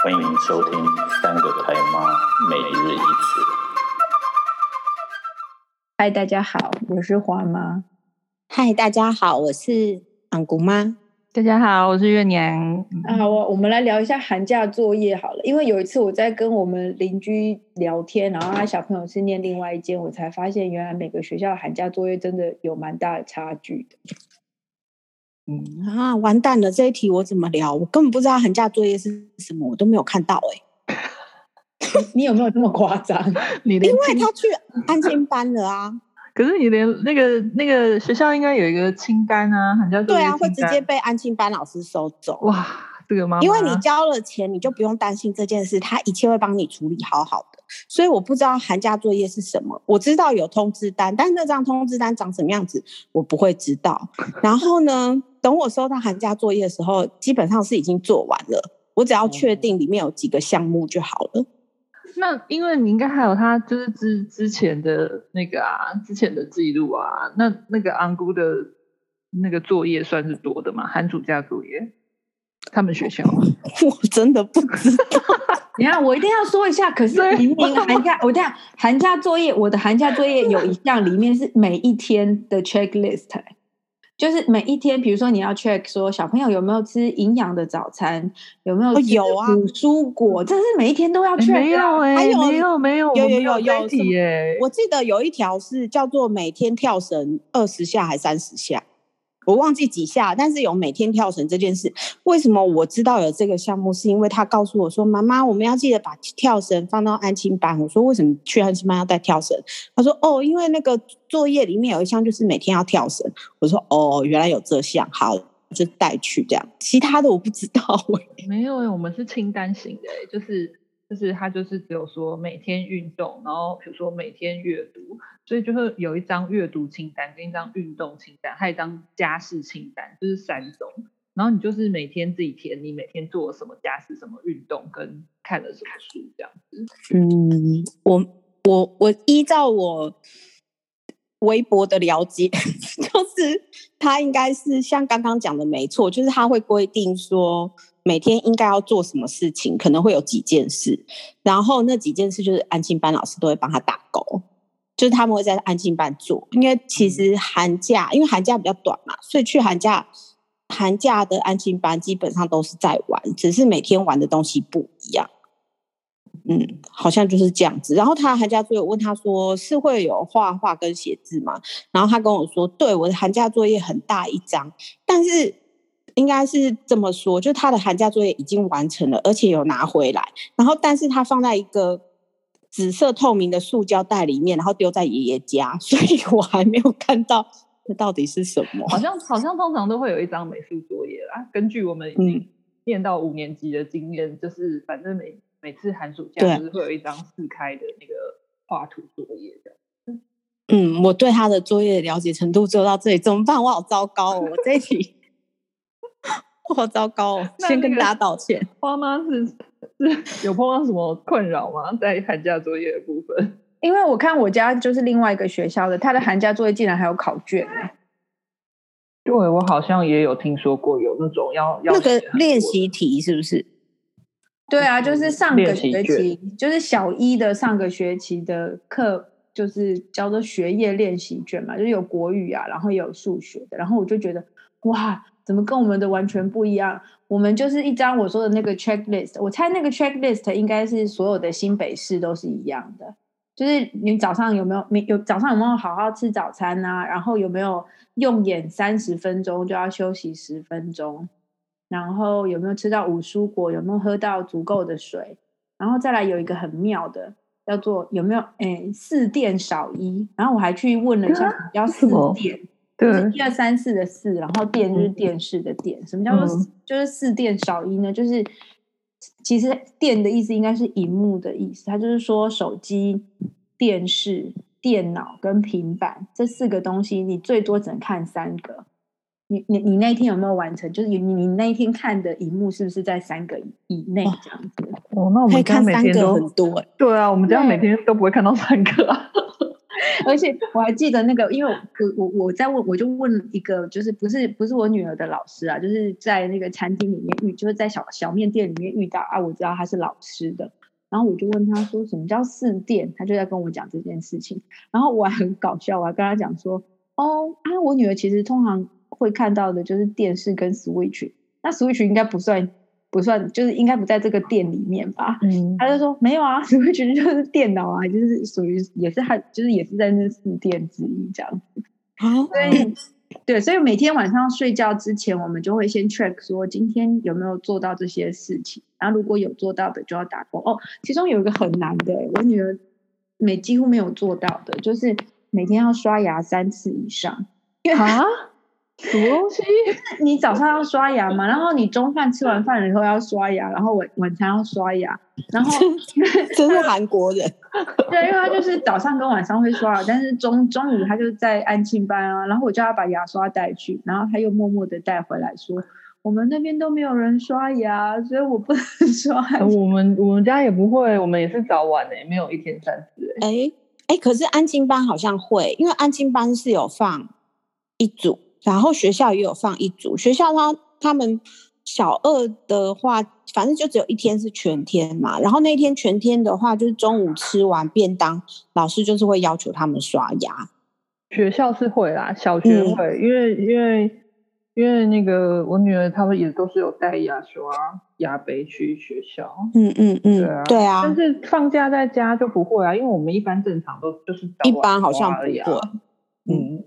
欢迎收听《三个台妈每日一词》。嗨，大家好，我是花妈。嗨，大家好，我是昂姑妈。大家好，我是月娘。啊，我我们来聊一下寒假作业好了，因为有一次我在跟我们邻居聊天，然后他小朋友是念另外一间，我才发现原来每个学校的寒假作业真的有蛮大的差距的。嗯啊，完蛋了！这一题我怎么聊？我根本不知道寒假作业是什么，我都没有看到哎、欸。你有没有这么夸张？你因为他去安静班了啊。可是你连那个那个学校应该有一个清单啊，寒假作业。对啊，会直接被安静班老师收走。哇，这个妈妈，因为你交了钱，你就不用担心这件事，他一切会帮你处理好好的。所以我不知道寒假作业是什么，我知道有通知单，但是那张通知单长什么样子，我不会知道。然后呢，等我收到寒假作业的时候，基本上是已经做完了，我只要确定里面有几个项目就好了。那因为你应该还有他就是之之前的那个啊，之前的记录啊，那那个安姑的那个作业算是多的吗？寒暑假作业？他们学校，我真的不知道。你看，我一定要说一下。可是明明寒假，我这样寒假作业，我的寒假作业有一项里面是每一天的 checklist，就是每一天，比如说你要 check 说小朋友有没有吃营养的早餐，有没有有啊，蔬果，这是每一天都要 check 的。没有哎，没有没有有有有有我记得有一条是叫做每天跳绳二十下还三十下。我忘记几下，但是有每天跳绳这件事。为什么我知道有这个项目？是因为他告诉我说：“妈妈，我们要记得把跳绳放到安亲班。”我说：“为什么去安亲班要带跳绳？”他说：“哦，因为那个作业里面有一项就是每天要跳绳。”我说：“哦，原来有这项，好，就带去这样。其他的我不知道。”没有，我们是清单型的，就是。就是他就是只有说每天运动，然后比如说每天阅读，所以就是有一张阅读清单跟一张运动清单，还有一张家事清单，就是三种。然后你就是每天自己填，你每天做了什么家事、什么运动，跟看了什么书这样子。嗯，我我我依照我微博的了解，就是他应该是像刚刚讲的没错，就是他会规定说。每天应该要做什么事情，可能会有几件事，然后那几件事就是安亲班老师都会帮他打勾，就是他们会在安静班做。因为其实寒假，因为寒假比较短嘛，所以去寒假寒假的安静班基本上都是在玩，只是每天玩的东西不一样。嗯，好像就是这样子。然后他寒假作业，我问他说是会有画画跟写字吗？然后他跟我说，对，我的寒假作业很大一张，但是。应该是这么说，就他的寒假作业已经完成了，而且有拿回来，然后但是他放在一个紫色透明的塑胶袋里面，然后丢在爷爷家，所以我还没有看到这到底是什么。好像好像通常都会有一张美术作业啦，根据我们已经念到五年级的经验，嗯、就是反正每每次寒暑假就是会有一张四开的那个画图作业的。嗯，我对他的作业的了解程度就到这里，怎么办？我好糟糕哦，我这一题。好糟糕哦！先跟大家道歉。花妈是是 有碰到什么困扰吗？在寒假作业的部分？因为我看我家就是另外一个学校的，他的寒假作业竟然还有考卷呢。对，我好像也有听说过有那种要要那个练习题，是不是？对啊，就是上个学期，就是小一的上个学期的课，就是叫做学业练习卷嘛，就是有国语啊，然后也有数学的，然后我就觉得哇。怎么跟我们的完全不一样？我们就是一张我说的那个 checklist，我猜那个 checklist 应该是所有的新北市都是一样的，就是你早上有没有没有早上有没有好好吃早餐啊？然后有没有用眼三十分钟就要休息十分钟？然后有没有吃到五蔬果？有没有喝到足够的水？然后再来有一个很妙的叫做有没有诶四电少一？然后我还去问了一下，要四电。对，一二三四的四，然后电就是电视的电。什么叫做就是四电少一呢？就是其实电的意思应该是荧幕的意思，它就是说手机、电视、电脑跟平板这四个东西，你最多只能看三个。你你你那天有没有完成？就是你你那一天看的荧幕是不是在三个以内这样子？哦，那我们家每天都很多。对啊，我们家每天都不会看到三个啊。而且我还记得那个，因为我我我在问，我就问一个，就是不是不是我女儿的老师啊，就是在那个餐厅里面遇，就是在小小面店里面遇到啊，我知道他是老师的，然后我就问他说什么叫四店，他就在跟我讲这件事情，然后我还很搞笑，我还跟他讲说，哦啊，我女儿其实通常会看到的就是电视跟 Switch，那 Switch 应该不算。不算，就是应该不在这个店里面吧？嗯，他就说没有啊，什么觉得就是电脑啊，就是属于也是他，就是也是在那四店之一这样子。好、哦，对对，所以每天晚上睡觉之前，我们就会先 check 说今天有没有做到这些事情，然后如果有做到的就要打勾。哦，其中有一个很难的，我女儿每几乎没有做到的，就是每天要刷牙三次以上。啊？什么东西？你早上要刷牙嘛，然后你中饭吃完饭了以后要刷牙，然后晚晚餐要刷牙，然后真 是韩国人。对，因为他就是早上跟晚上会刷牙，但是中中午他就在安庆班啊，然后我叫他把牙刷带去，然后他又默默的带回来说，我们那边都没有人刷牙，所以我不能刷。我们我们家也不会，我们也是早晚诶，没有一天三次诶。哎哎，可是安亲班好像会，因为安亲班是有放一组。然后学校也有放一组，学校他他们小二的话，反正就只有一天是全天嘛。然后那天全天的话，就是中午吃完便当，老师就是会要求他们刷牙。学校是会啦，小学会，嗯、因为因为因为那个我女儿他们也都是有带牙刷、牙杯去学校。嗯嗯嗯，对啊，对啊。但是放假在家就不会啊，因为我们一般正常都就是一般好像不会。嗯。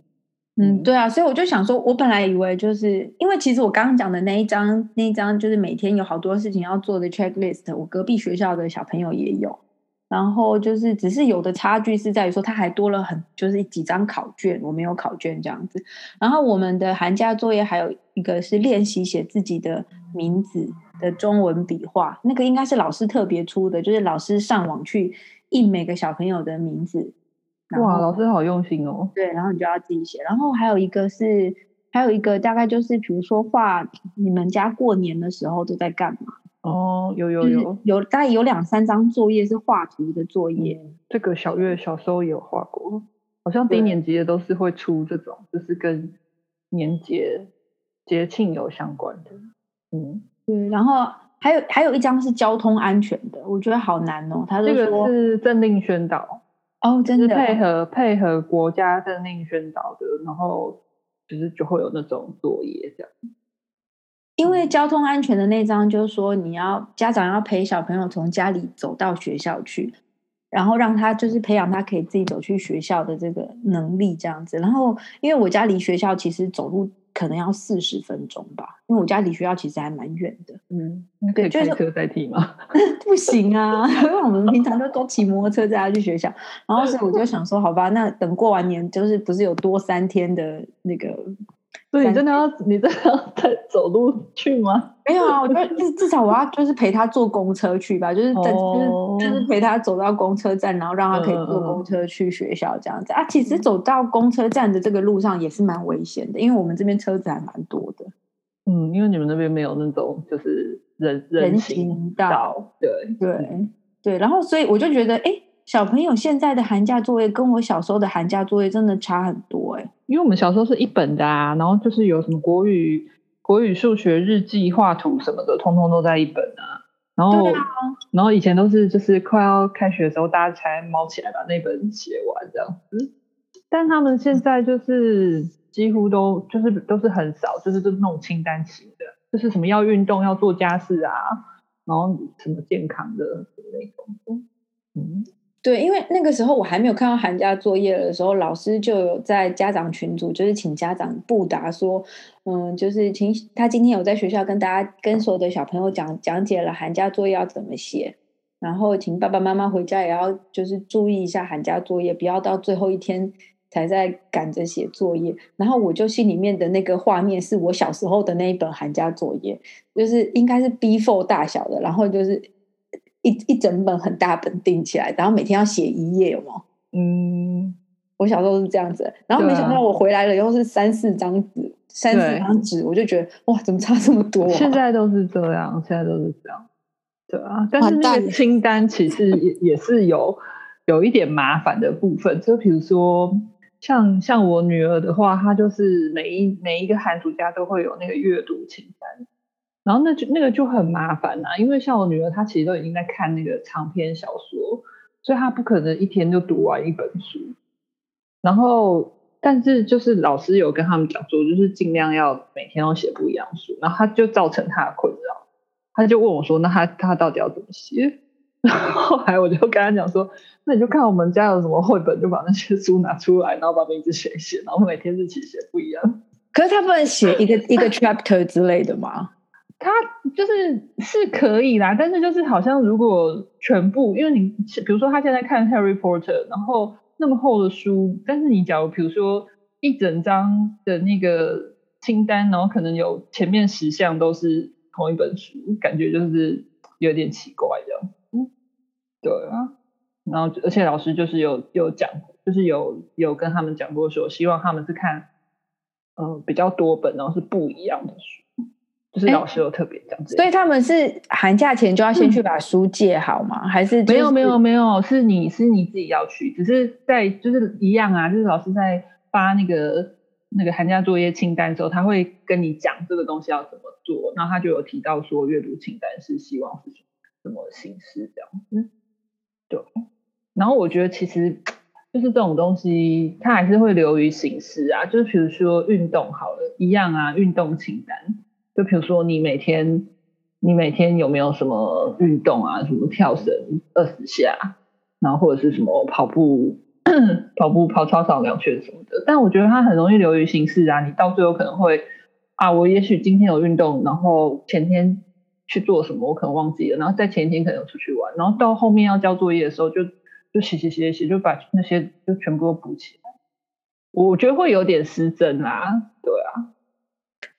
嗯，对啊，所以我就想说，我本来以为就是因为其实我刚刚讲的那一张那一张就是每天有好多事情要做的 checklist，我隔壁学校的小朋友也有，然后就是只是有的差距是在于说他还多了很就是几张考卷，我没有考卷这样子。然后我们的寒假作业还有一个是练习写自己的名字的中文笔画，那个应该是老师特别出的，就是老师上网去印每个小朋友的名字。哇，老师好用心哦！对，然后你就要自己写。然后还有一个是，还有一个大概就是，比如说画你们家过年的时候都在干嘛？哦，有有有有，大概有两三张作业是画图的作业。嗯、这个小月小时候也有画过，好像低年级的都是会出这种，就是跟年节节庆有相关的。嗯，对。然后还有还有一张是交通安全的，我觉得好难哦。他这个是政令宣导。哦，真的配合配合国家政令宣导的，然后就是就会有那种作业这样。因为交通安全的那张就是说，你要家长要陪小朋友从家里走到学校去，然后让他就是培养他可以自己走去学校的这个能力这样子。然后因为我家离学校其实走路。可能要四十分钟吧，因为我家离学校其实还蛮远的。嗯，可以开车代替吗？不行啊，因为我们平常都都骑摩托车载他去学校。然后所以我就想说，好吧，那等过完年，就是不是有多三天的那个。对，你真的要你真的要再走路去吗？没有啊，我觉得至至少我要就是陪他坐公车去吧，就是在、哦、就是就是陪他走到公车站，然后让他可以坐公车去学校这样子、嗯、啊。其实走到公车站的这个路上也是蛮危险的，因为我们这边车子还蛮多的。嗯，因为你们那边没有那种就是人人行道，对对对。然后所以我就觉得，哎。小朋友现在的寒假作业跟我小时候的寒假作业真的差很多哎、欸，因为我们小时候是一本的啊，然后就是有什么国语、国语、数学、日记、画图什么的，通通都在一本啊。然后，啊、然后以前都是就是快要开学的时候，大家才猫起来把那本写完这样子。但他们现在就是几乎都就是都是很少，就是都是那种清单型的，就是什么要运动、要做家事啊，然后什么健康的那种，嗯。对，因为那个时候我还没有看到寒假作业的时候，老师就有在家长群组，就是请家长布达说，嗯，就是请他今天有在学校跟大家跟所有的小朋友讲讲解了寒假作业要怎么写，然后请爸爸妈妈回家也要就是注意一下寒假作业，不要到最后一天才在赶着写作业。然后我就心里面的那个画面是我小时候的那一本寒假作业，就是应该是 B4 大小的，然后就是。一一整本很大本订起来，然后每天要写一页，有吗？嗯，我小时候是这样子，然后没想到我回来了以后是三四张纸，三四张纸，我就觉得哇，怎么差这么多啊？现在都是这样，现在都是这样，对啊。但是那个清单其实也也是有有一点麻烦的部分，就比如说像像我女儿的话，她就是每一每一个寒暑假都会有那个阅读清单，然后那就那个就很麻烦啊，因为像我女儿她其实都已经在看那个长篇小说，所以她不可能一天就读完一本书，然后但是就是老师有跟他们讲说，就是尽量要每天都写不一样书，然后她就造成她的困扰，她就问我说，那她她到底要怎么写？然后后来我就跟他讲说，那你就看我们家有什么绘本，就把那些书拿出来，然后把名字写一写，然后每天日期写不一样。可是他不能写一个一个 chapter 之类的吗？他就是是可以啦，但是就是好像如果全部，因为你比如说他现在看 Harry Potter，然后那么厚的书，但是你假如比如说一整张的那个清单，然后可能有前面十项都是同一本书，感觉就是有点奇怪这样。对啊，然后而且老师就是有有讲，就是有有跟他们讲过说，希望他们是看，嗯、比较多本，然后是不一样的书，就是老师有特别讲。所以他们是寒假前就要先去把书借好吗？嗯、还是、就是、没有没有没有，是你是你自己要去，只是在就是一样啊，就是老师在发那个那个寒假作业清单的时候，他会跟你讲这个东西要怎么做，然后他就有提到说阅读清单是希望是什么形式这样子。对，然后我觉得其实就是这种东西，它还是会流于形式啊。就是比如说运动好了，一样啊，运动清单。就比如说你每天，你每天有没有什么运动啊？什么跳绳二十下，然后或者是什么跑步、跑步跑操场两圈什么的。但我觉得它很容易流于形式啊。你到最后可能会啊，我也许今天有运动，然后前天。去做什么，我可能忘记了，然后在前一天可能有出去玩，然后到后面要交作业的时候就，就就写写写写，就把那些就全部都补起来。我觉得会有点失真啦，对啊，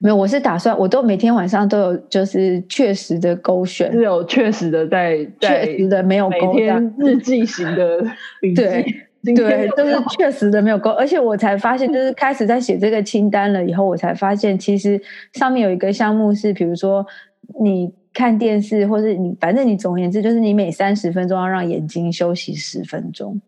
没有，我是打算，我都每天晚上都有，就是确实的勾选，是有确实的在，确实的没有勾，每天日记型的 笔记，对对，都、就是确实的没有勾，而且我才发现，就是开始在写这个清单了以后，我才发现其实上面有一个项目是，比如说你。看电视，或是你，反正你总而言之，就是你每三十分钟要让眼睛休息十分钟，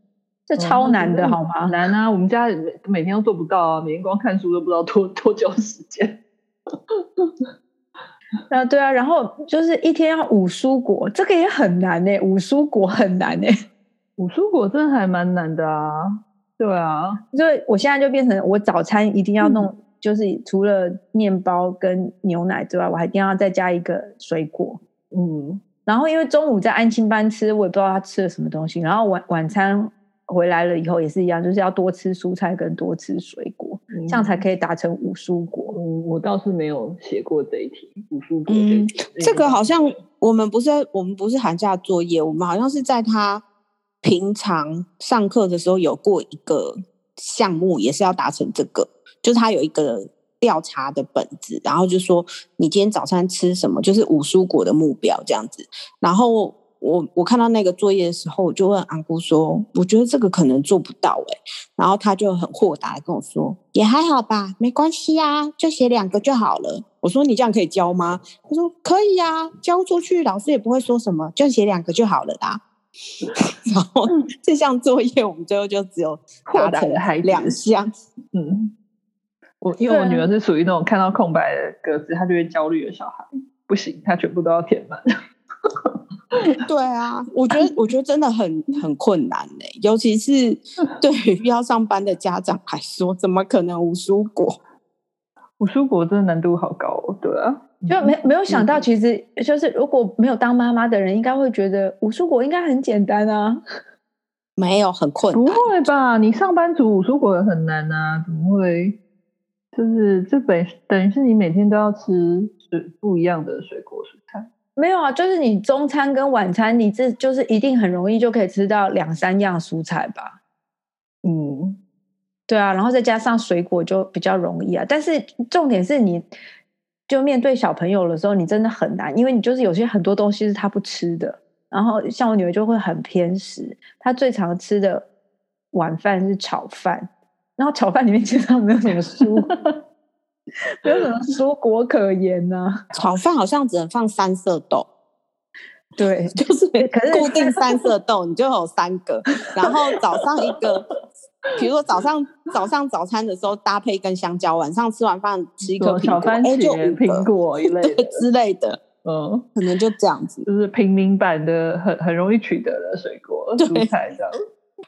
这超难的，嗯、好吗？难啊！我们家每天都做不到啊，每天光看书都不知道多多久时间。啊，对啊，然后就是一天要五蔬果，这个也很难呢。五蔬果很难呢，五蔬果真的还蛮难的啊。对啊，所以我现在就变成我早餐一定要弄。嗯就是除了面包跟牛奶之外，我还一定要再加一个水果。嗯，然后因为中午在安亲班吃，我也不知道他吃了什么东西。然后晚晚餐回来了以后也是一样，就是要多吃蔬菜跟多吃水果，嗯、这样才可以达成五蔬果。嗯，我倒是没有写过这一题五蔬果。嗯，这个好像我们不是我们不是寒假作业，我们好像是在他平常上课的时候有过一个项目，也是要达成这个。就是他有一个调查的本子，然后就说你今天早餐吃什么，就是五蔬果的目标这样子。然后我我看到那个作业的时候，我就问阿姑说：“我觉得这个可能做不到哎。”然后他就很豁达的跟我说：“也还好吧，没关系啊，就写两个就好了。”我说：“你这样可以交吗？”他说：“可以啊，交出去老师也不会说什么，就写两个就好了啦。”然后 这项作业我们最后就只有 达成了两项，嗯。我因为我女儿是属于那种看到空白的格子，她就会焦虑的小孩，不行，她全部都要填满。对啊，我觉得我觉得真的很很困难呢，尤其是对于要上班的家长来说，怎么可能无蔬果？无蔬果真的难度好高哦，对啊，就没没有想到，其实就是如果没有当妈妈的人，应该会觉得五蔬果应该很简单啊，没有很困难，不会吧？你上班族五蔬果也很难啊，怎么会？就是这本等于是你每天都要吃水不一样的水果蔬菜，没有啊，就是你中餐跟晚餐，你这就是一定很容易就可以吃到两三样蔬菜吧？嗯，对啊，然后再加上水果就比较容易啊。但是重点是你就面对小朋友的时候，你真的很难，因为你就是有些很多东西是他不吃的。然后像我女儿就会很偏食，她最常吃的晚饭是炒饭。然后炒饭里面基本上没有什么蔬，没有什么蔬果可言呢、啊。炒饭好像只能放三色豆。对，就是固定三色豆，你就有三个，然后早上一个，比如说早上早上早餐的时候搭配一根香蕉，晚上吃完饭吃一颗小番茄、苹果一类之类的，嗯，可能就这样子，就是平民版的很很容易取得的水果蔬菜这样。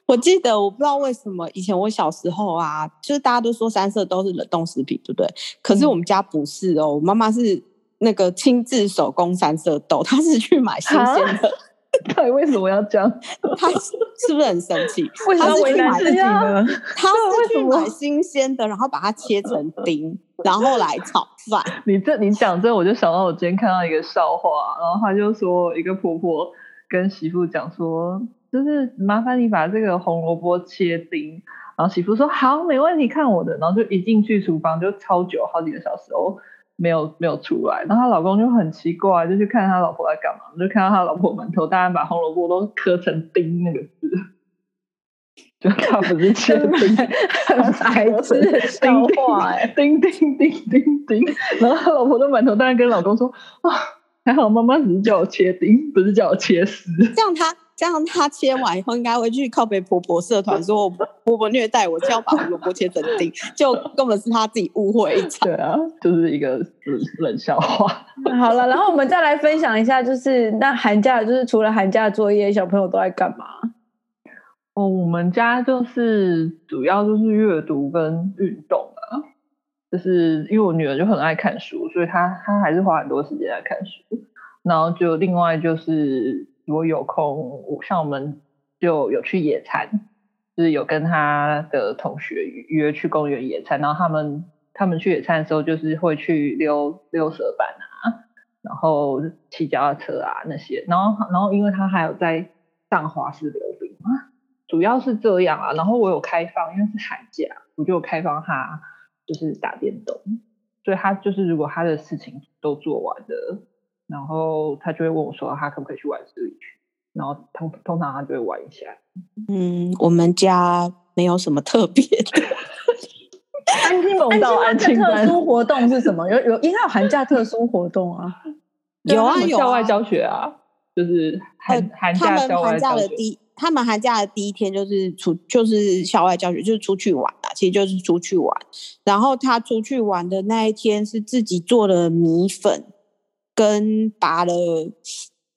我记得我不知道为什么以前我小时候啊，就是大家都说三色豆是冷冻食品，对不对？可是我们家不是哦，我妈妈是。那个亲自手工三色豆，她是去买新鲜的。对，为什么要这样？她是不是很生气？为什么为难自己呢？他是去买新鲜的，然后把它切成丁，然后来炒饭。你这你讲这，我就想到我今天看到一个笑话，然后他就说一个婆婆跟媳妇讲说，就是麻烦你把这个红萝卜切丁，然后媳妇说好，没问题，看我的，然后就一进去厨房就超久，好几个小时哦。没有没有出来，然后她老公就很奇怪，就去看他老婆在干嘛，就看到他老婆满头大汗，把红萝卜都磕成丁那个字，就他不是切丁，孩子笑话哎，丁丁丁丁丁，然后他老婆都满头大汗跟老公说啊，还好妈妈只是叫我切丁，不是叫我切丝，这样他。这样他切完以后，应该会去靠北婆婆社团说，我婆婆虐待我，就要把萝卜切成丁，就根本是他自己误会一场。对啊，就是一个冷笑话。好了，然后我们再来分享一下，就是那寒假，就是除了寒假作业，小朋友都在干嘛？哦，我们家就是主要就是阅读跟运动啊，就是因为我女儿就很爱看书，所以她她还是花很多时间在看书。然后就另外就是。我有空，我像我们就有去野餐，就是有跟他的同学约去公园野餐。然后他们他们去野餐的时候，就是会去溜溜蛇板啊，然后骑脚踏车啊那些。然后然后因为他还有在上滑式溜冰啊，主要是这样啊。然后我有开放，因为是寒假，我就有开放他就是打电动，所以他就是如果他的事情都做完了。然后他就会问我说：“他可不可以去玩 Switch？” 然后通通常他就会玩一下。嗯，我们家没有什么特别的。安亲班到安亲班特殊活动是什么？有有应该有寒假特殊活动啊？有啊有校外教学啊，就是寒寒假校外教学。他们寒假的第一天就是出就是校外教学，就是出去玩啊，其实就是出去玩。然后他出去玩的那一天是自己做了米粉。跟拔了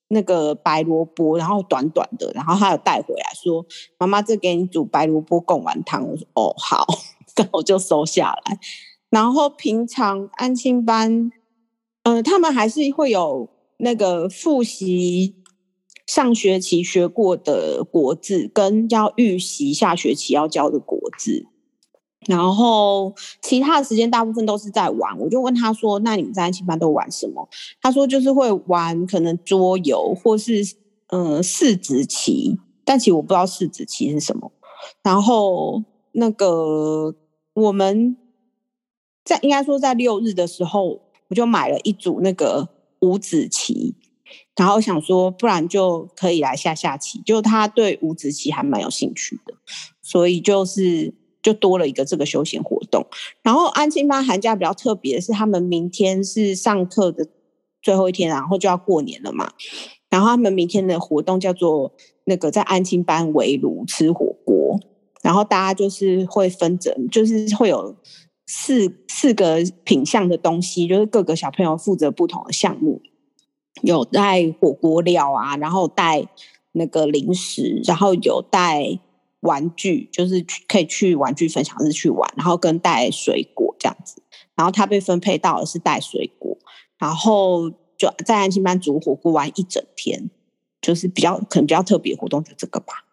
那个白萝卜，然后短短的，然后他有带回来说：“妈妈，这给你煮白萝卜贡丸汤。”我说：“哦，好。”然后我就收下来。然后平常安亲班，嗯、他们还是会有那个复习上学期学过的国字，跟要预习下学期要教的国字。然后其他的时间大部分都是在玩，我就问他说：“那你们在安亲班都玩什么？”他说：“就是会玩可能桌游或是嗯、四子棋，但其实我不知道四子棋是什么。”然后那个我们在应该说在六日的时候，我就买了一组那个五子棋，然后想说不然就可以来下下棋，就他对五子棋还蛮有兴趣的，所以就是。就多了一个这个休闲活动，然后安亲班寒假比较特别的是，他们明天是上课的最后一天，然后就要过年了嘛。然后他们明天的活动叫做那个在安亲班围炉吃火锅，然后大家就是会分整，就是会有四四个品相的东西，就是各个小朋友负责不同的项目，有带火锅料啊，然后带那个零食，然后有带。玩具就是可以去玩具分享日去玩，然后跟带水果这样子，然后他被分配到的是带水果，然后就在安心班煮火锅玩一整天，就是比较可能比较特别活动就这个吧，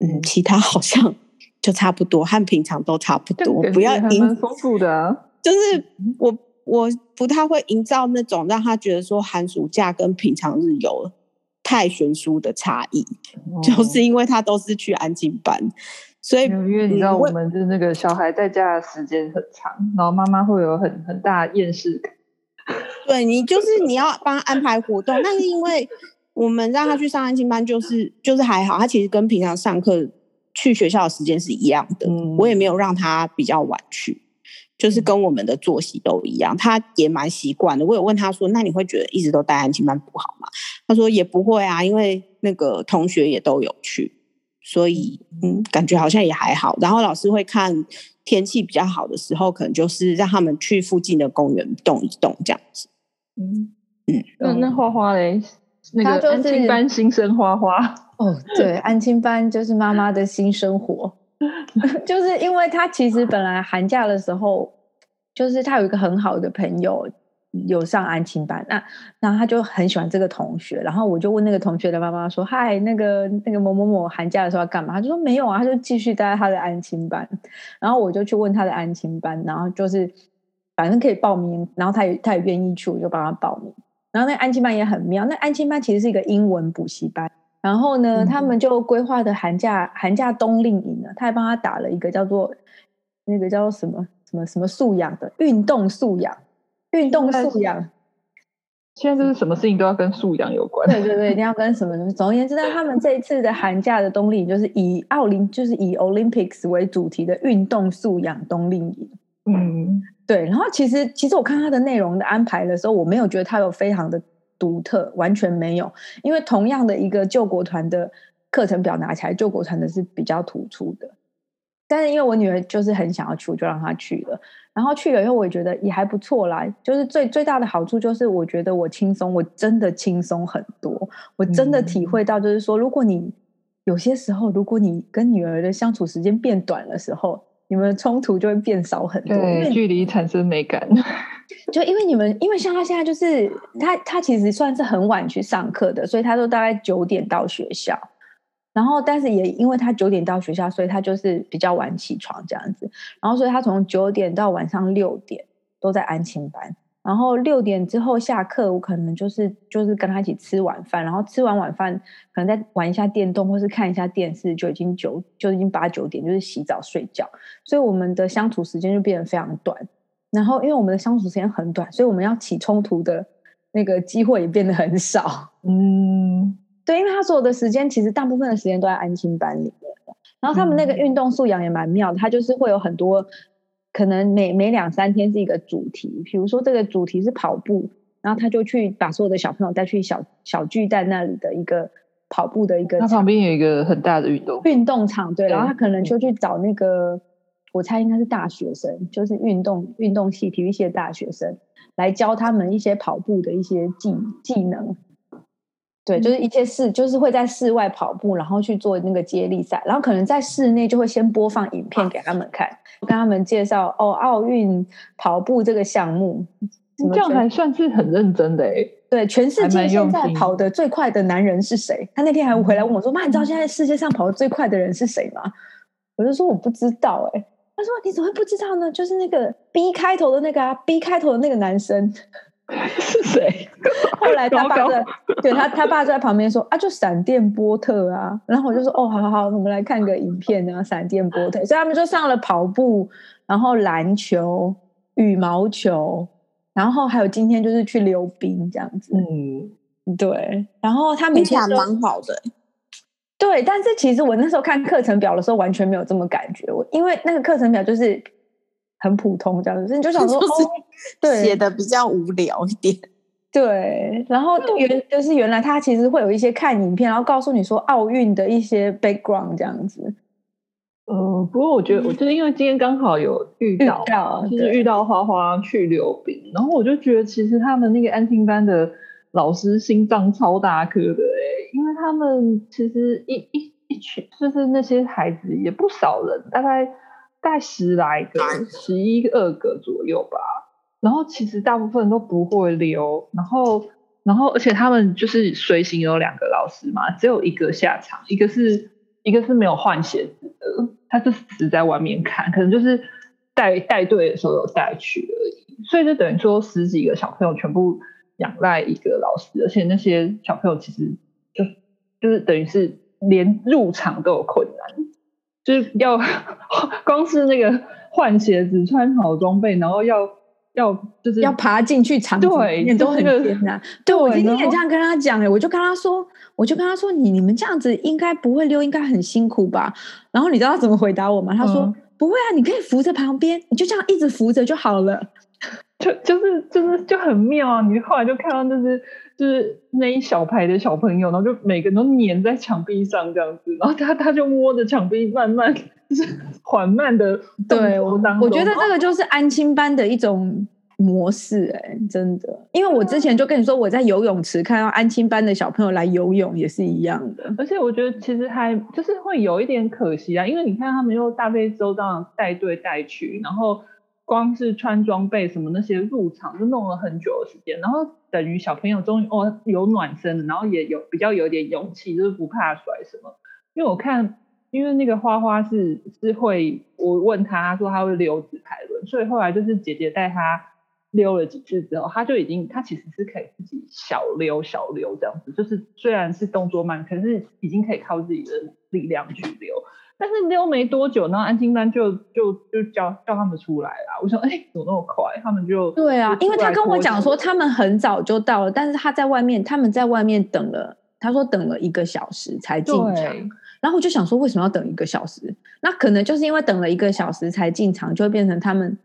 嗯，其他好像 就差不多，和平常都差不多，不要营丰富的啊，就是我我不太会营造那种让他觉得说寒暑假跟平常日游。太悬殊的差异，哦，就是因为他都是去安静班，所以因为你知道我们就是那个小孩在家的时间很长，然后妈妈会有很很大厌世感。对，你就是你要帮他安排活动，但是因为我们让他去上安静班，就是就是还好，他其实跟平常上课去学校的时间是一样的，嗯，我也没有让他比较晚去。就是跟我们的作息都一样，他也蛮习惯的。我有问他说：“那你会觉得一直都待安亲班不好吗？”他说也不会啊，因为那个同学也都有去，所以嗯，感觉好像也还好。然后老师会看天气比较好的时候，可能就是让他们去附近的公园动一动这样子。嗯嗯，那那花花嘞，那个安亲、班新生花花哦，对，安亲班就是妈妈的新生活，就是因为他其实本来寒假的时候，就是他有一个很好的朋友。有上安亲班，那那他就很喜欢这个同学，然后我就问那个同学的妈妈说：“嗨，那个那个某某某寒假的时候要干嘛？”他就说：“没有啊，他就继续待在他的安亲班。”然后我就去问他的安亲班，然后就是反正可以报名，然后他也他也愿意去，我就帮他报名。然后那安亲班也很妙，那安亲班其实是一个英文补习班，然后呢，嗯、他们就规划的寒假寒假冬令营呢，他还帮他打了一个叫做那个叫做什么什么什么素养的运动素养。运动素养，现在就是什么事情都要跟素养有关。对对对，一定要跟什么什么。总而言之，他们这一次的寒假的冬令营就是以奥林，就是以 Olympics 为主题的运动素养冬令营。嗯，对。然后其实，其实我看他的内容的安排的时候，我没有觉得他有非常的独特，完全没有。因为同样的一个救国团的课程表拿起来，救国团的是比较突出的。但是因为我女儿就是很想要去，我就让她去了。然后去了以后，我也觉得也还不错啦。就是最最大的好处就是，我觉得我轻松，我真的轻松很多。我真的体会到，就是说，如果你有些时候，如果你跟女儿的相处时间变短的时候，你们的冲突就会变少很多。对，距离产生美感。就因为你们，因为像他现在就是他，他其实算是很晚去上课的，所以他都大概九点到学校。然后，但是也因为他九点到学校，所以他就是比较晚起床这样子。然后，所以他从九点到晚上六点都在安亲班。然后六点之后下课，我可能就是就是跟他一起吃晚饭。然后吃完晚饭，可能再玩一下电动，或是看一下电视，就已经九就已经八九点，就是洗澡睡觉。所以我们的相处时间就变得非常短。然后，因为我们的相处时间很短，所以我们要起冲突的那个机会也变得很少。嗯。对，因为他所有的时间，其实大部分的时间都在安心班里面。然后他们那个运动素养也蛮妙的，他就是会有很多，可能每每两三天是一个主题。比如说这个主题是跑步，然后他就去把所有的小朋友带去小小巨蛋那里的一个跑步的一个。他旁边有一个很大的运动运动场，对。然后他可能就去找那个，我猜应该是大学生，就是运动运动系体育系的大学生，来教他们一些跑步的一些技技能。对，就是一些室，就是会在室外跑步，然后去做那个接力赛，然后可能在室内就会先播放影片给他们看，跟他们介绍哦，奥运跑步这个项目，这样还算是很认真的诶。对，全世界现在跑得最快的男人是谁？他那天还回来问我说：“妈，你知道现在世界上跑得最快的人是谁吗？”我就说我不知道诶。他说：“你怎么会不知道呢？就是那个 B 开头的那个啊，B 开头的那个男生。”是谁？后来他爸在，对他，他爸就在旁边说啊，就闪电波特啊。然后我就说哦，好好好，我们来看个影片啊，闪电波特。所以他们就上了跑步，然后篮球、羽毛球，然后还有今天就是去溜冰这样子。嗯，对。然后他每天还蛮好的。对，但是其实我那时候看课程表的时候，完全没有这么感觉。我因为那个课程表就是。很普通这样子，你就想说，哦，对，写的比较无聊一点。对，然后原就是原来他其实会有一些看影片，然后告诉你说奥运的一些 background 这样子。嗯，不过我觉得，我就是因为今天刚好有遇到，遇到就是遇到花花去溜冰，然后我就觉得其实他们那个安静班的老师心脏超大颗的哎，因为他们其实一一一群就是那些孩子也不少人，大概。大概十来个、十一二个左右吧。然后其实大部分都不会溜，然后，然后而且他们就是随行有两个老师嘛，只有一个下场，一个是一个是没有换鞋子的，他就是只在外面看，可能就是带带队的时候有带去而已。所以就等于说十几个小朋友全部仰赖一个老师，而且那些小朋友其实就就是等于是连入场都有困难。就是要 光是那个换鞋子、穿好装备，然后要要就是要爬进去场子里面都很艰难。对，我今天也这样跟他讲哎，我就跟他说，我就跟他说，你你们这样子应该不会溜，应该很辛苦吧？然后你知道他怎么回答我吗？他说、嗯、不会啊，你可以扶着旁边，你就这样一直扶着就好了。就就是就是就很妙啊！你后来就看到就是就是那一小排的小朋友，然后就每个人都黏在墙壁上这样子，然后他他就摸着墙壁，慢慢就是缓慢的对我我觉得这个就是安亲班的一种模式哎、欸，真的，因为我之前就跟你说，我在游泳池看到安亲班的小朋友来游泳也是一样的，而且我觉得其实还就是会有一点可惜啊，因为你看他们又大费周章带队带去，然后。光是穿装备什么那些入场就弄了很久的时间，然后等于小朋友终于哦有暖身，然后也有比较有点勇气，就是不怕摔什么。因为我看，因为那个花花是是会，我问他，说他会溜直排轮，所以后来就是姐姐带他溜了几次之后，他就已经他其实是可以自己小溜小溜这样子，就是虽然是动作慢，可是已经可以靠自己的力量去溜。但是溜没多久，然后安亲班就就就叫叫他们出来了。我说，哎，怎么那么快？他们就对啊，因为他跟我讲说他们很早就到了，但是他在外面，他们在外面等了，他说等了一个小时才进场。然后我就想说，为什么要等一个小时？那可能就是因为等了一个小时才进场，就会变成他们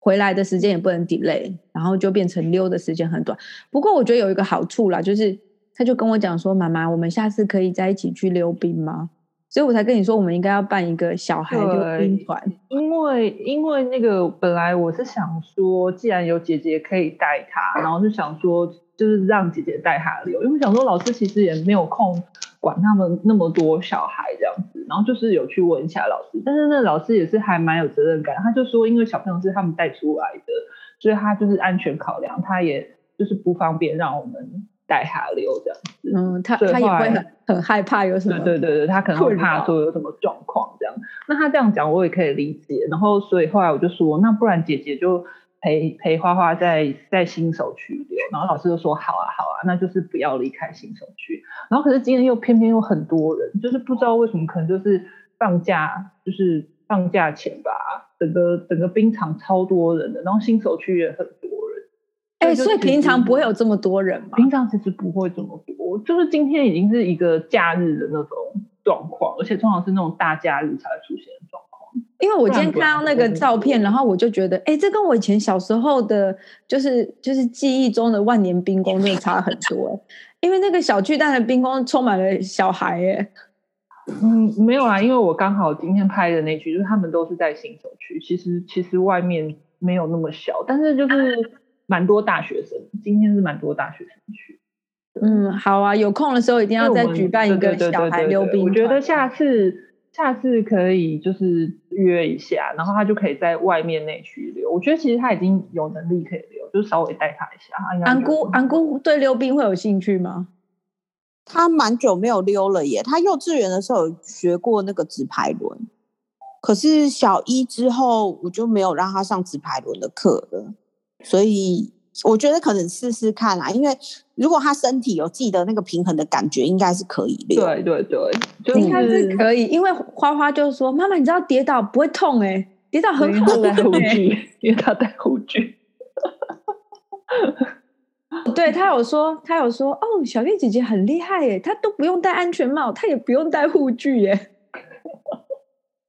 回来的时间也不能 delay，然后就变成溜的时间很短。不过我觉得有一个好处啦，就是他就跟我讲说，妈妈，我们下次可以在一起去溜冰吗？所以我才跟你说，我们应该要办一个小孩溜冰团，因为因为那个本来我是想说，既然有姐姐可以带他，然后就想说，就是让姐姐带他溜，因为我想说老师其实也没有空管他们那么多小孩这样子，然后就是有去问一下老师，但是那老师也是还蛮有责任感，他就说，因为小朋友是他们带出来的，所以他就是安全考量，他也就是不方便让我们。带他溜这样子，嗯，他他也会很很害怕有什么，对对对，他可能会怕说有什么状况这样。那他这样讲我也可以理解。然后所以后来我就说，那不然姐姐就陪陪花花在在新手区溜。然后老师就说好啊好啊，那就是不要离开新手区。然后可是今天又偏偏有很多人，就是不知道为什么，可能就是放假就是放假前吧，整个整个冰场超多人的，然后新手区也很多。哎、欸，所以平常不会有这么多人吗？平常其实不会这么多，就是今天已经是一个假日的那种状况，而且通常是那种大假日才会出现的状况。因为我今天看到那个照片，然后我就觉得，哎、欸，这跟我以前小时候的，就是就是记忆中的万年冰宫真的差很多。因为那个小巨蛋的冰宫充满了小孩，哎，嗯，没有啦，因为我刚好今天拍的那区，就是他们都是在新手区，其实其实外面没有那么小，但是就是。蛮多大学生，今天是蛮多大学生去。嗯，好啊，有空的时候一定要再举办一个小孩溜冰。我觉得下次下次可以就是约一下，然后他就可以在外面那区溜。我觉得其实他已经有能力可以溜，就稍微带他一下。安姑安姑对溜冰会有兴趣吗？他蛮久没有溜了耶。他幼稚园的时候有学过那个直排轮，可是小一之后我就没有让他上直排轮的课了。所以我觉得可能试试看啦，因为如果他身体有记得那个平衡的感觉，应该是可以的。对对对，就是、应该是可以。因为花花就是说：“妈妈，你知道跌倒不会痛哎、欸，跌倒很好的、欸。”护具，因为他戴护具。对他有说，他有说：“哦，小月姐姐很厉害耶，她都不用戴安全帽，她也不用戴护具耶。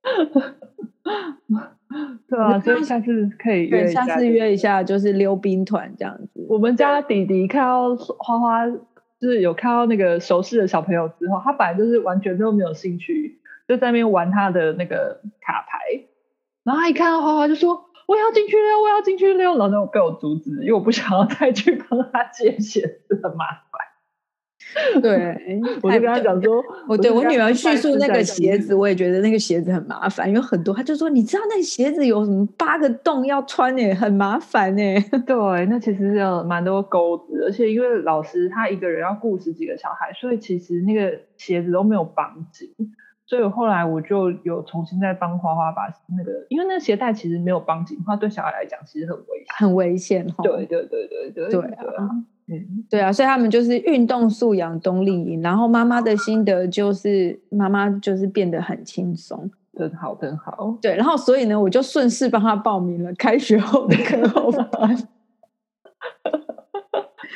” 对啊，所以下次可以约一下，下次约一下就是溜冰团这样子。我们家弟弟看到花花，就是有看到那个熟识的小朋友之后，他本来就是完全都没有兴趣，就在那边玩他的那个卡牌。然后他一看到花花，就说：“我要进去溜，我要进去溜。”然后就被我阻止，因为我不想要再去帮他借鞋子，很麻烦。对，我就跟他讲说，我对我女儿叙述那个鞋子，我也觉得那个鞋子很麻烦，因为很多，他就说，你知道那鞋子有什么八个洞要穿诶，很麻烦诶。对，那其实是有蛮多钩子，而且因为老师他一个人要顾十几个小孩，所以其实那个鞋子都没有绑紧，所以后来我就有重新再帮花花把那个，因为那个鞋带其实没有绑紧的话，对小孩来讲其实很危险，很危险。对对对对对对啊。嗯，对啊，所以他们就是运动素养冬令营，然后妈妈的心得就是妈妈就是变得很轻松，很好，很好。对，然后所以呢，我就顺势帮他报名了开学后的课后班。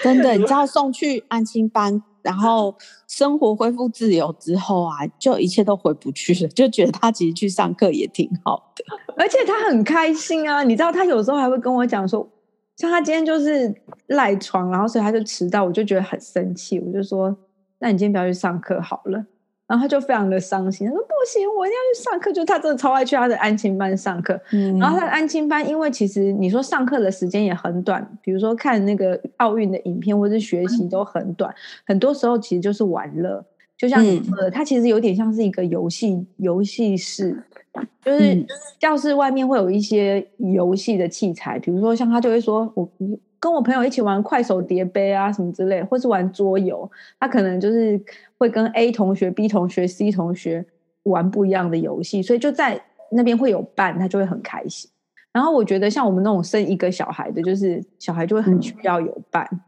真的，你知道送去安心班，然后生活恢复自由之后啊，就一切都回不去了，就觉得他其实去上课也挺好的，而且他很开心啊。你知道，他有时候还会跟我讲说。像他今天就是赖床，然后所以他就迟到，我就觉得很生气，我就说：“那你今天不要去上课好了。”然后他就非常的伤心，他说：“不行，我一定要去上课。”就他真的超爱去他的安亲班上课。嗯，然后他的安亲班，因为其实你说上课的时间也很短，比如说看那个奥运的影片或者是学习都很短，嗯，很多时候其实就是玩乐。就像你说的，它其实有点像是一个游戏游戏室，就是教室外面会有一些游戏的器材，比如说像他就会说我。跟我朋友一起玩快手叠杯啊什么之类，或是玩桌游，他可能就是会跟 A 同学、B 同学、C 同学玩不一样的游戏，所以就在那边会有伴，他就会很开心。然后我觉得像我们那种生一个小孩的，就是小孩就会很需要有伴，嗯、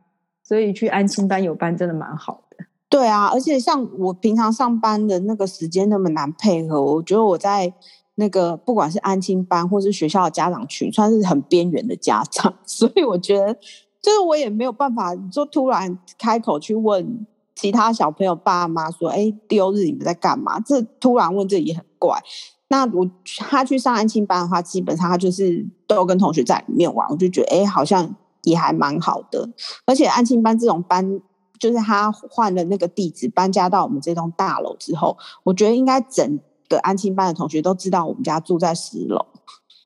所以去安亲班有伴真的蛮好的。对啊，而且像我平常上班的那个时间那么难配合，我觉得我在。那个不管是安亲班或是学校的家长群，算是很边缘的家长，所以我觉得，就是我也没有办法，就突然开口去问其他小朋友爸妈说：“哎，丢日你们在干嘛？”这突然问这也很怪。那我他去上安亲班的话，基本上他就是都有跟同学在里面玩，我就觉得哎，好像也还蛮好的。而且安亲班这种班，就是他换了那个地址，搬家到我们这栋大楼之后，我觉得应该整。个安亲班的同学都知道我们家住在十楼。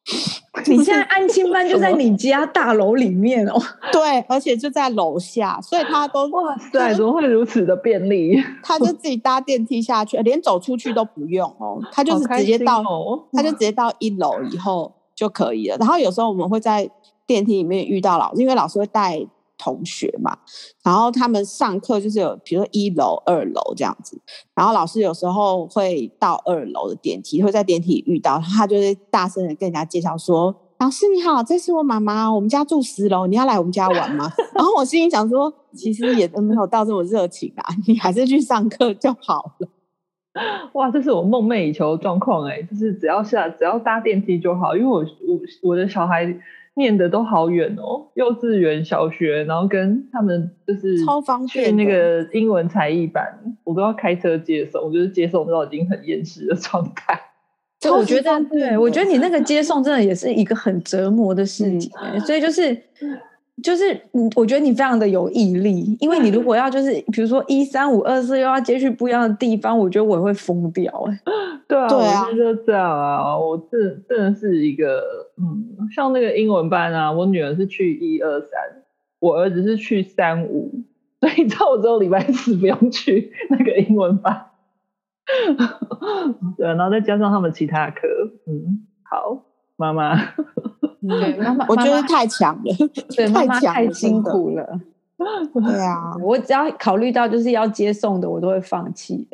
你现在安亲班就在你家大楼里面哦？对，而且就在楼下，所以他都哇塞，怎么会如此的便利？他就自己搭电梯下去，连走出去都不用哦，他就是直接到，哦、他就直接到一楼以后就可以了。然后有时候我们会在电梯里面遇到老师，因为老师会带。同学嘛，然后他们上课就是有，比如说一楼、二楼这样子，然后老师有时候会到二楼的电梯，会在电梯遇到他，就会大声的跟人家介绍说：“老师你好，这是我妈妈，我们家住十楼，你要来我们家玩吗？” 然后我心里想说，其实也都没有到这么热情啊，你还是去上课就好了。哇，这是我梦寐以求的状况哎，就是只要下只要搭电梯就好，因为我我我的小孩。念的都好远哦，幼稚园、小学，然后跟他们就是超方便去那个英文才艺班，我都要开车接送，我觉得接送都已经很厌世的状态。我觉得，对，我觉得你那个接送真的也是一个很折磨的事情，嗯、所以就是。就是你，我觉得你非常的有毅力，因为你如果要就是，比如说一三五二四又要接去不一样的地方，我觉得我也会疯掉哎、欸。对啊，对啊，就这样啊，我这真的是一个，嗯，像那个英文班啊，我女儿是去一二三，我儿子是去三五，所以你知道我只有礼拜四不用去 那个英文班。对，然后再加上他们其他科，嗯，好，妈妈。对，妈妈，我觉得太强了，对，妈妈太 辛苦了。对啊，我只要考虑到就是要接送的，我都会放弃。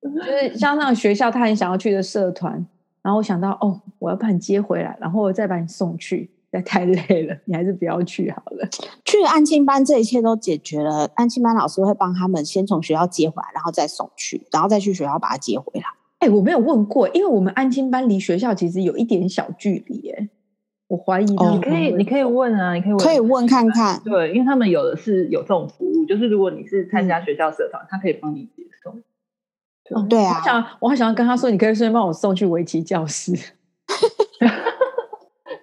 就是像那种学校，他很想要去的社团，然后我想到哦，我要把你接回来，然后我再把你送去，那太累了，你还是不要去好了。去安亲班，这一切都解决了。安亲班老师会帮他们先从学校接回来，然后再送去，然后再去学校把他接回来。哎，我没有问过，因为我们安亲班离学校其实有一点小距离，哎。我怀疑你可以，你可以问啊，你可以问，可以问看看。对，因为他们有的是有这种服务，就是如果你是参加学校社团，他可以帮你接送。哦，对啊，我想，我还想要跟他说，你可以顺便帮我送去围棋教室。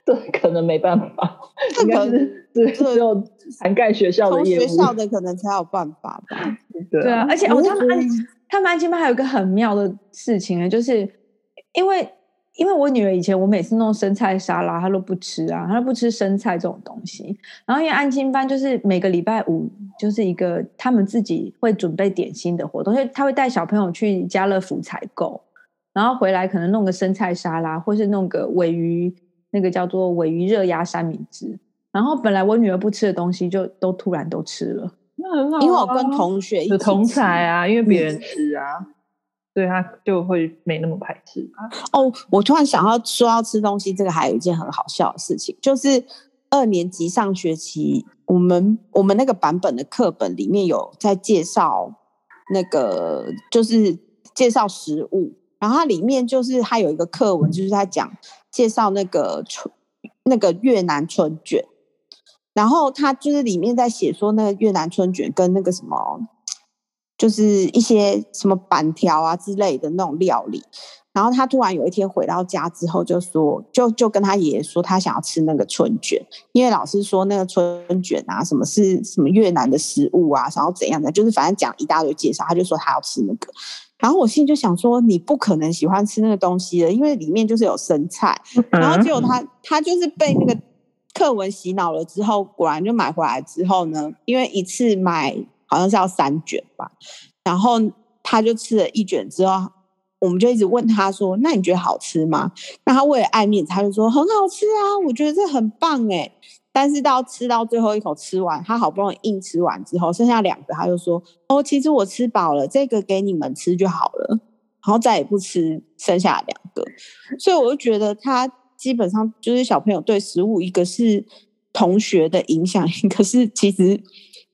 对，可能没办法，应该是只有涵盖学校的业务，学校的可能才有办法吧。对啊，而且哦，他们安他们安亲班还有一个很妙的事情呢，就是因为。因为我女儿以前我每次弄生菜沙拉，她都不吃啊，她都不吃生菜这种东西。然后因为安亲班就是每个礼拜五就是一个他们自己会准备点心的活动，所以他会带小朋友去家乐福采购，然后回来可能弄个生菜沙拉，或是弄个尾鱼那个叫做尾鱼热压三明治。然后本来我女儿不吃的东西，就都突然都吃了。那很好啊，因为我跟同学一起同才啊，因为别人吃啊。嗯对他就会没那么排斥哦。我突然想到说要吃东西，这个还有一件很好笑的事情，就是二年级上学期，我们我们那个版本的课本里面有在介绍那个，就是介绍食物，然后它里面就是它有一个课文，就是在讲介绍那个春那个越南春卷，然后它就是里面在写说那个越南春卷跟那个什么。就是一些什么板条啊之类的那种料理，然后他突然有一天回到家之后，就说，就就跟他爷爷说，他想要吃那个春卷，因为老师说那个春卷啊，什么是什么越南的食物啊，然后怎样的，就是反正讲一大堆介绍，他就说他要吃那个。然后我心里就想说，你不可能喜欢吃那个东西的，因为里面就是有生菜。然后结果他他就是被那个课文洗脑了之后，果然就买回来之后呢，因为一次买好像是要三卷吧，然后他就吃了一卷之后。我们就一直问他说：“那你觉得好吃吗？”那他为了爱面子，他就说：“很好吃啊，我觉得这很棒哎。”但是到吃到最后一口吃完，他好不容易硬吃完之后，剩下两个，他就说：“哦，其实我吃饱了，这个给你们吃就好了。”然后再也不吃剩下两个。所以我就觉得他基本上就是小朋友对食物，一个是同学的影响，一个是其实。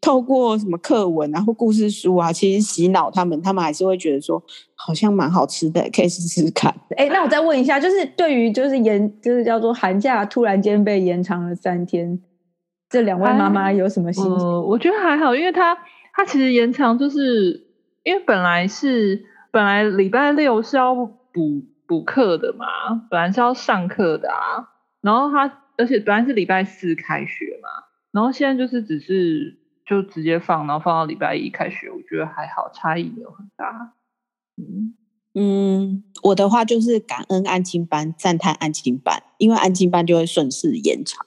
透过什么课文啊或故事书啊，其实洗脑他们，他们还是会觉得说好像蛮好吃的，可以试试看。哎、欸，那我再问一下，就是对于就是延就是叫做寒假突然间被延长了三天，这两位妈妈有什么心情？呃，我觉得还好，因为他他其实延长就是因为本来是本来礼拜六是要补补课的嘛，本来是要上课的啊，然后他而且本来是礼拜四开学嘛，然后现在就是只是。就直接放，然后放到礼拜一开学，我觉得还好，差异没有很大。嗯嗯，我的话就是感恩安亲班，赞叹安亲班，因为安亲班就会顺势延长，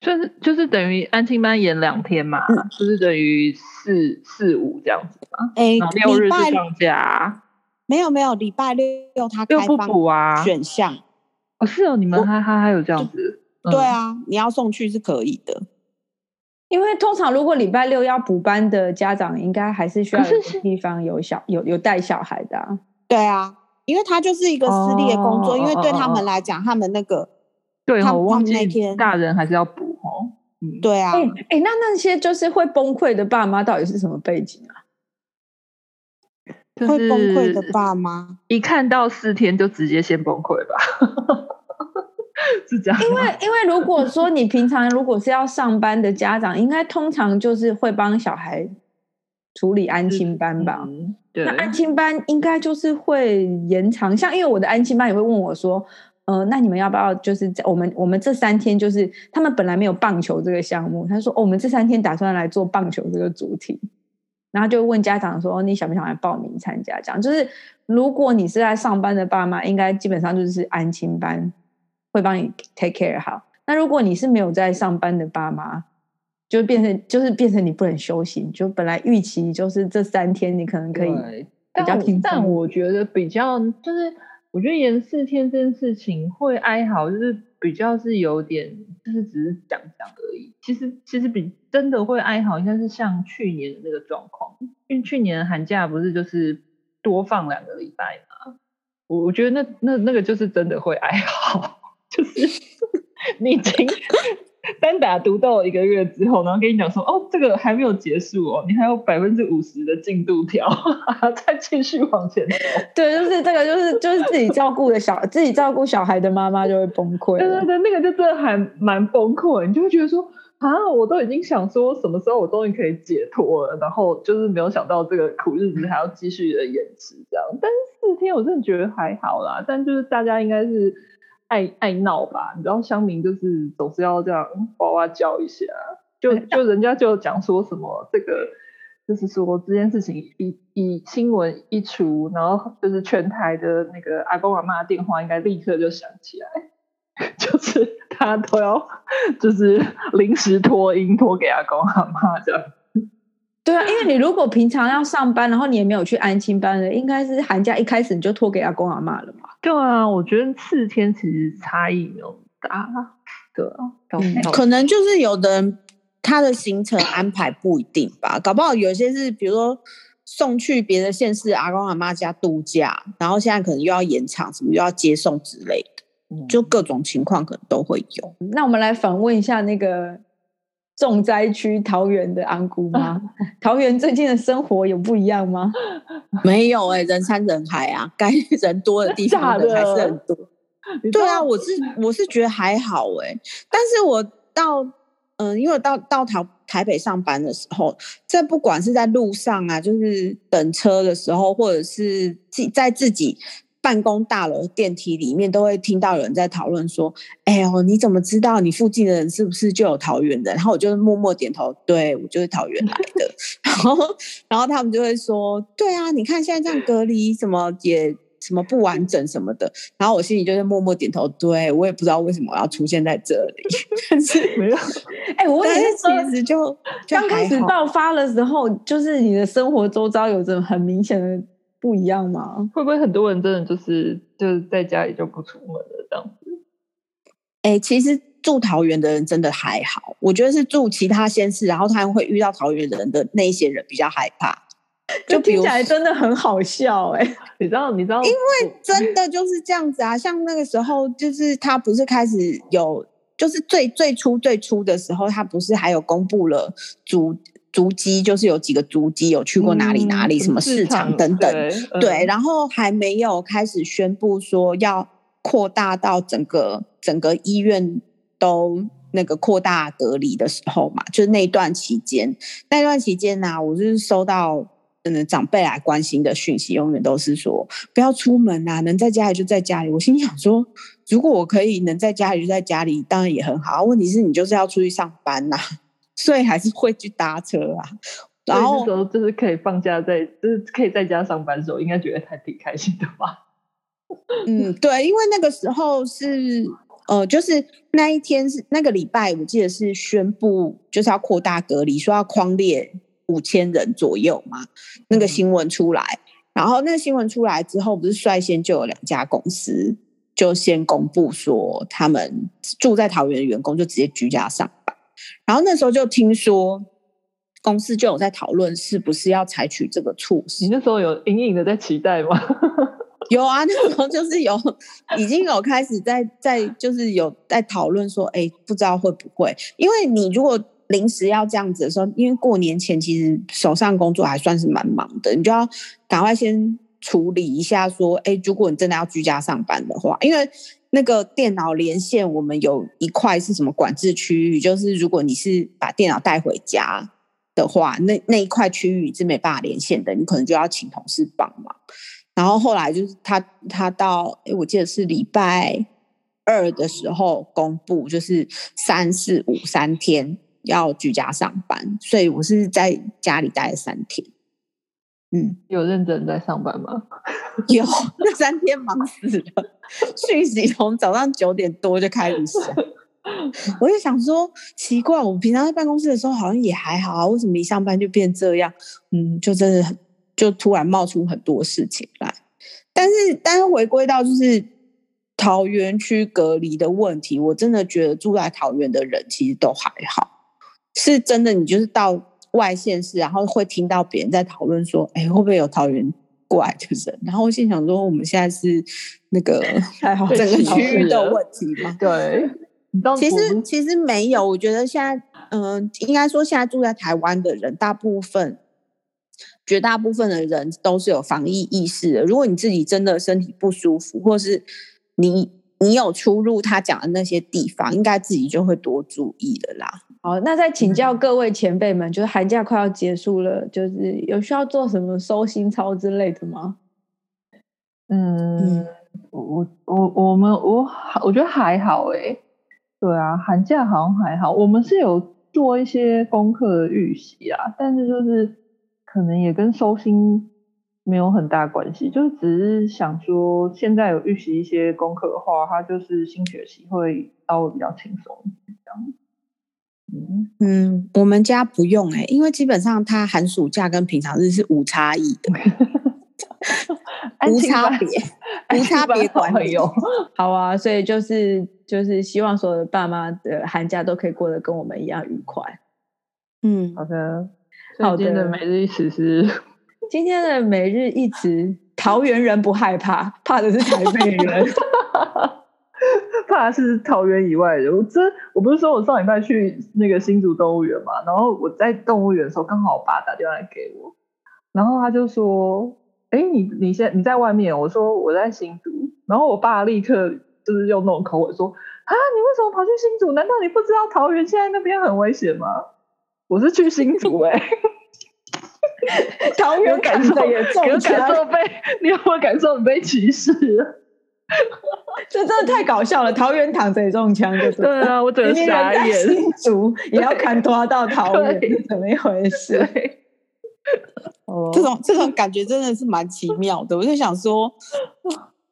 就是就是等于安亲班延两天嘛，嗯、就是等于四四五这样子嘛。哎、欸，六日就放假？没有没有，礼拜六他开放补啊选项。哦，是哦，你们还还还有这样子？对啊，你要送去是可以的。因为通常如果礼拜六要补班的家长，应该还是需要有地方有小有有带小孩的啊。对啊，因为他就是一个私立的工作，哦、因为对他们来讲，哦、他们那个对，我忘记那天大人还是要补哦。嗯，对啊。哎、欸，那那些就是会崩溃的爸妈，到底是什么背景啊？会崩溃的爸妈，一看到四天就直接先崩溃吧。是这样，因为因为如果说你平常如果是要上班的家长，应该通常就是会帮小孩处理安亲班吧？嗯、对，那安亲班应该就是会延长，像因为我的安亲班也会问我说，呃，那你们要不要就是我们我们这三天就是他们本来没有棒球这个项目，他说哦，我们这三天打算来做棒球这个主题，然后就问家长说，你想不想来报名参加？这样就是如果你是在上班的爸妈，应该基本上就是安亲班。会帮你 take care 好。那如果你是没有在上班的爸妈，就变成就是变成你不能休息，就本来预期就是这三天你可能可以比较平。但我觉得比较就是，我觉得延四天这件事情会哀嚎，就是比较是有点，就是只是讲讲而已。其实其实比真的会哀嚎，应该是像去年的那个状况，因为去年的寒假不是就是多放两个礼拜嘛。我我觉得那那那个就是真的会哀嚎。就是 你已经单打独斗一个月之后，然后跟你讲说，哦，这个还没有结束哦，你还有百分之五十的进度条，再继续往前走。对，就是这个，就是就是自己照顾的小自己照顾小孩的妈妈就会崩溃。对对对，那个就真的还蛮崩溃，你就会觉得说，啊，我都已经想说什么时候我终于可以解脱了，然后就是没有想到这个苦日子还要继续的延迟这样。但是四天我真的觉得还好啦，但就是大家应该是。爱爱闹吧，你知道乡民就是总是要这样哇哇叫一下，就就人家就讲说什么这个，就是说这件事情一一新闻一出，然后就是全台的那个阿公阿妈的电话应该立刻就响起来，就是他都要就是临时托音托给阿公阿妈这样。对啊，因为你如果平常要上班，然后你也没有去安亲班的，应该是寒假一开始你就托给阿公阿妈了嘛。对啊，我觉得四天其实差异没有大。对啊，嗯，可能就是有的人他的行程安排不一定吧，搞不好有些是比如说送去别的县市阿公阿妈家度假，然后现在可能又要延长什么又要接送之类的，就各种情况可能都会有。那我们来访问一下那个。重灾区桃园的安姑吗？桃园最近的生活有不一样吗？没有哎、欸，人山人海啊，该人多的地方人还是很多。对啊，我是我是觉得还好哎、欸，但是我到嗯、呃，因为我到到台台北上班的时候，这不管是在路上啊，就是等车的时候，或者是自在自己办公大楼电梯里面都会听到有人在讨论说：“哎呦，你怎么知道你附近的人是不是就有桃园的？”然后我就默默点头，对，我就是桃园来的。然后，然后他们就会说：“对啊，你看现在这样隔离，什么也什么不完整什么的。”然后我心里就是默默点头，对，我也不知道为什么我要出现在这里，但是 没有。哎，我也是，其实就刚开始爆发的时候，就是你的生活周遭有着很明显的。不一样吗？会不会很多人真的就是就是在家里就不出门了这样子？哎、欸，其实住桃园的人真的还好，我觉得是住其他县市，然后他们会遇到桃园人的那一些人比较害怕。就听起来真的很好笑哎、欸，你知道？你知道？因为真的就是这样子啊，像那个时候，就是他不是开始有，就是最最初最初的时候，他不是还有公布了主。足迹就是有几个足迹有去过哪里哪里，嗯、什么市场等等，对，嗯、对，然后还没有开始宣布说要扩大到整个整个医院都那个扩大隔离的时候嘛，就是那段期间，那段期间呢、啊，我就是收到嗯长辈来关心的讯息，永远都是说不要出门啊，能在家里就在家里。我心想说，如果我可以能在家里就在家里，当然也很好。问题是你就是要出去上班呐、啊。所以还是会去搭车啊，然后时候就是可以放假在，就是可以在家上班的时候，应该觉得还挺开心的吧？嗯，对，因为那个时候是呃，就是那一天是那个礼拜，我记得是宣布就是要扩大隔离，说要框列五千人左右嘛，那个新闻出来，嗯、然后那个新闻出来之后，不是率先就有两家公司就先公布说，他们住在桃园的员工就直接居家上。然后那时候就听说，公司就有在讨论是不是要采取这个措施。你那时候有隐隐的在期待吗？有啊，那时候就是有，已经有开始在在就是有在讨论说，哎，不知道会不会？因为你如果临时要这样子的时候，因为过年前其实手上工作还算是蛮忙的，你就要赶快先处理一下，说，哎，如果你真的要居家上班的话，因为。那个电脑连线，我们有一块是什么管制区域？就是如果你是把电脑带回家的话，那那一块区域是没办法连线的，你可能就要请同事帮忙。然后后来就是他他到，诶，我记得是礼拜二的时候公布，就是三四五三天要居家上班，所以我是在家里待了三天。嗯，有认真在上班吗？有，那三天忙死了，讯息从早上九点多就开始写。我就想说，奇怪，我平常在办公室的时候好像也还好啊，为什么一上班就变这样？嗯，就真的很，就突然冒出很多事情来。但是，但是回归到就是桃园区隔离的问题，我真的觉得住在桃园的人其实都还好，是真的。你就是到。外县市，然后会听到别人在讨论说：“哎，会不会有桃园过来的人？”然后我心想说：“我们现在是那个 整个区域的问题吗？”对，其实其实没有。我觉得现在，嗯、呃，应该说现在住在台湾的人，大部分、绝大部分的人都是有防疫意识的。如果你自己真的身体不舒服，或是你你有出入他讲的那些地方，应该自己就会多注意的啦。好，那再请教各位前辈们，就是寒假快要结束了，就是有需要做什么收心操之类的吗？嗯，我我我们我我觉得还好诶、欸。对啊，寒假好像还好，我们是有做一些功课的预习啊，但是就是可能也跟收心没有很大关系，就是只是想说，现在有预习一些功课的话，它就是新学期会稍微比较轻松一点这样。嗯，我们家不用哎、欸，因为基本上他寒暑假跟平常日是无差异的，无差别，无差别管理。好啊，所以就是就是希望所有的爸妈的寒假都可以过得跟我们一样愉快。嗯，好的，好的。今天的每日一词是今天的每日一词，桃园人不害怕，怕的是台北人。怕是桃园以外的，我真我不是说我上礼拜去那个新竹动物园嘛，然后我在动物园的时候，刚好我爸打电话来给我，然后他就说：“哎，你你现在你在外面？”我说：“我在新竹。”然后我爸立刻就是用那种口吻说：“啊，你为什么跑去新竹？难道你不知道桃园现在那边很危险吗？”我是去新竹哎、欸。桃园感受也重，有，感受被你有没有感受你被歧视？这真的太搞笑了！桃园躺着也中枪，就是对啊，我整个傻眼。新竹也要砍拖到桃园，怎么一回事？这种这种感觉真的是蛮奇妙的。我就想说，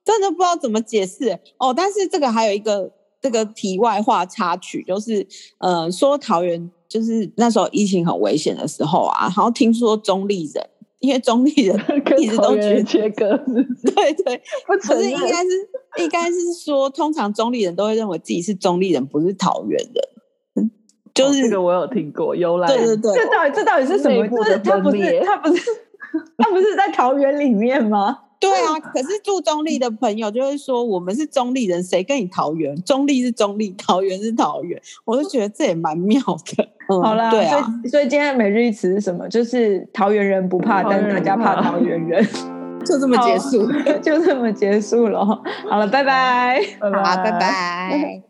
真的不知道怎么解释哦。但是这个还有一个这个题外话插曲，就是呃，说桃园就是那时候疫情很危险的时候啊，然后听说中立人。因为中立人 一直都觉得切割，对对，不是应该是应该是说，通常中立人都会认为自己是中立人，不是桃园人。就是这个我有听过，由来对对对，这到底这到底是什么？就是他不是他不是他不是在桃园里面吗？对啊，可是住中立的朋友就会说，我们是中立人，谁跟你桃园？中立是中立，桃园是桃园，我就觉得这也蛮妙的。嗯、好啦，对啊，所以所以今天的每日一词是什么？就是桃园人不怕，但是大家怕桃园人，就这么结束，就这么结束了。好了，拜拜，拜拜，拜拜。